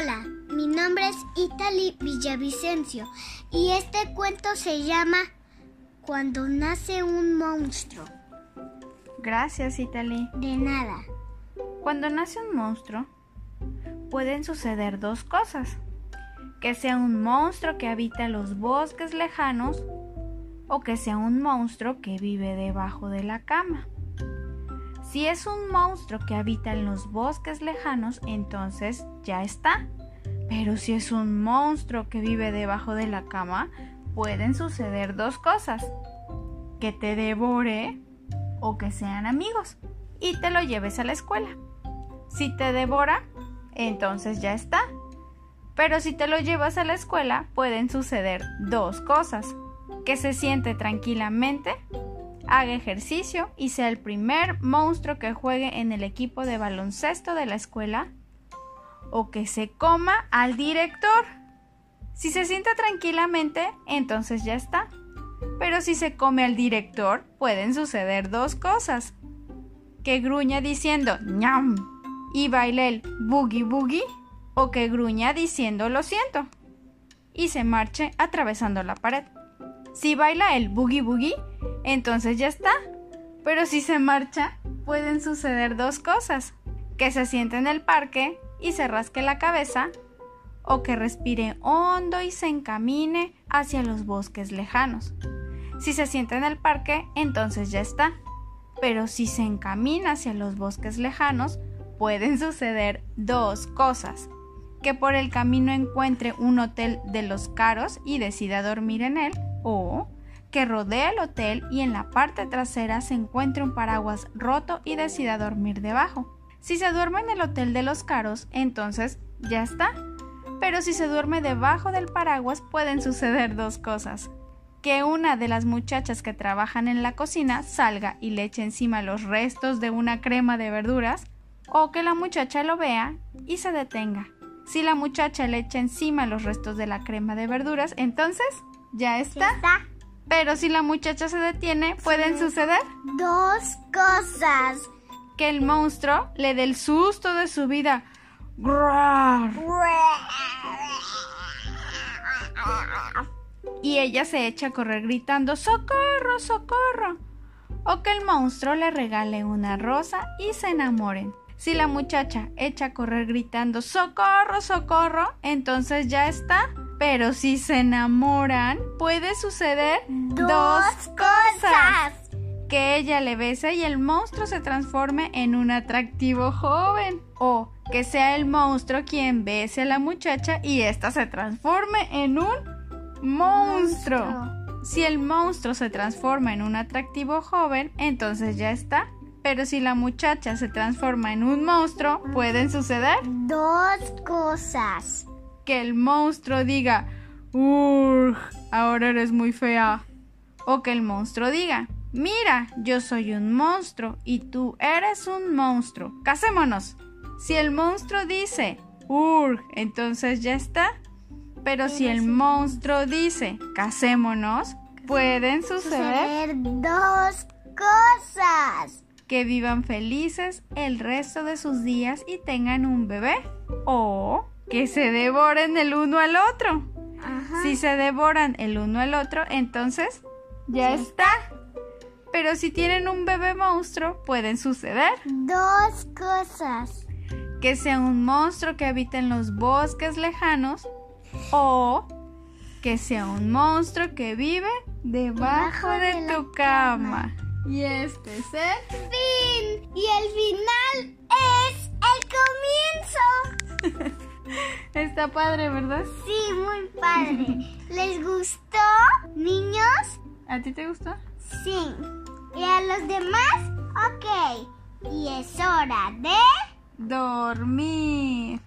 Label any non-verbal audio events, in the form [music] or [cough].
Hola, mi nombre es Italy Villavicencio y este cuento se llama Cuando nace un monstruo. Gracias, Italy. De nada. Cuando nace un monstruo, pueden suceder dos cosas. Que sea un monstruo que habita los bosques lejanos o que sea un monstruo que vive debajo de la cama. Si es un monstruo que habita en los bosques lejanos, entonces ya está. Pero si es un monstruo que vive debajo de la cama, pueden suceder dos cosas. Que te devore o que sean amigos y te lo lleves a la escuela. Si te devora, entonces ya está. Pero si te lo llevas a la escuela, pueden suceder dos cosas. Que se siente tranquilamente haga ejercicio y sea el primer monstruo que juegue en el equipo de baloncesto de la escuela o que se coma al director. Si se sienta tranquilamente, entonces ya está. Pero si se come al director, pueden suceder dos cosas. Que gruña diciendo ñam y baile el boogie boogie o que gruña diciendo lo siento y se marche atravesando la pared. Si baila el boogie boogie, entonces ya está. Pero si se marcha, pueden suceder dos cosas. Que se siente en el parque y se rasque la cabeza, o que respire hondo y se encamine hacia los bosques lejanos. Si se siente en el parque, entonces ya está. Pero si se encamina hacia los bosques lejanos, pueden suceder dos cosas. Que por el camino encuentre un hotel de los caros y decida dormir en él, o que rodee el hotel y en la parte trasera se encuentre un paraguas roto y decida dormir debajo. Si se duerme en el hotel de los caros, entonces ya está. Pero si se duerme debajo del paraguas pueden suceder dos cosas. Que una de las muchachas que trabajan en la cocina salga y le eche encima los restos de una crema de verduras, o que la muchacha lo vea y se detenga. Si la muchacha le echa encima los restos de la crema de verduras, entonces ya está. Pero si la muchacha se detiene, pueden suceder dos cosas. Que el monstruo le dé el susto de su vida. Y ella se echa a correr gritando ¡Socorro, socorro! O que el monstruo le regale una rosa y se enamoren. Si la muchacha echa a correr gritando ¡Socorro, socorro! Entonces ya está. Pero si se enamoran, puede suceder dos, cosas. Que ella le bese y el monstruo se transforme en un atractivo joven. O que sea el monstruo quien bese a la muchacha y ésta se transforme en un monstruo. monstruo. Si el monstruo se transforma en un atractivo joven, entonces ya está. Pero si la muchacha se transforma en un monstruo, pueden suceder dos cosas que el monstruo diga, ¡Urgh! Ahora eres muy fea. O que el monstruo diga, Mira, yo soy un monstruo y tú eres un monstruo. Casémonos. Si el monstruo dice, ¡Urgh! Entonces ya está. Pero si el monstruo dice, casémonos, pueden suceder dos cosas. Que vivan felices el resto de sus días y tengan un bebé. O que se devoren el uno al otro. Si se devoran el uno al otro, entonces ya está. Pero si tienen un bebé monstruo, pueden suceder dos cosas. Que sea un monstruo que habita en los bosques lejanos o que sea un monstruo que vive debajo, de, tu cama. Y este es el fin. Y el final es el comienzo. [laughs] Está padre, ¿verdad? Sí, muy padre. [laughs] ¿Les gustó, niños? ¿A ti te gustó? Sí. ¿Y a los demás? Ok. Y es hora de... Dormir.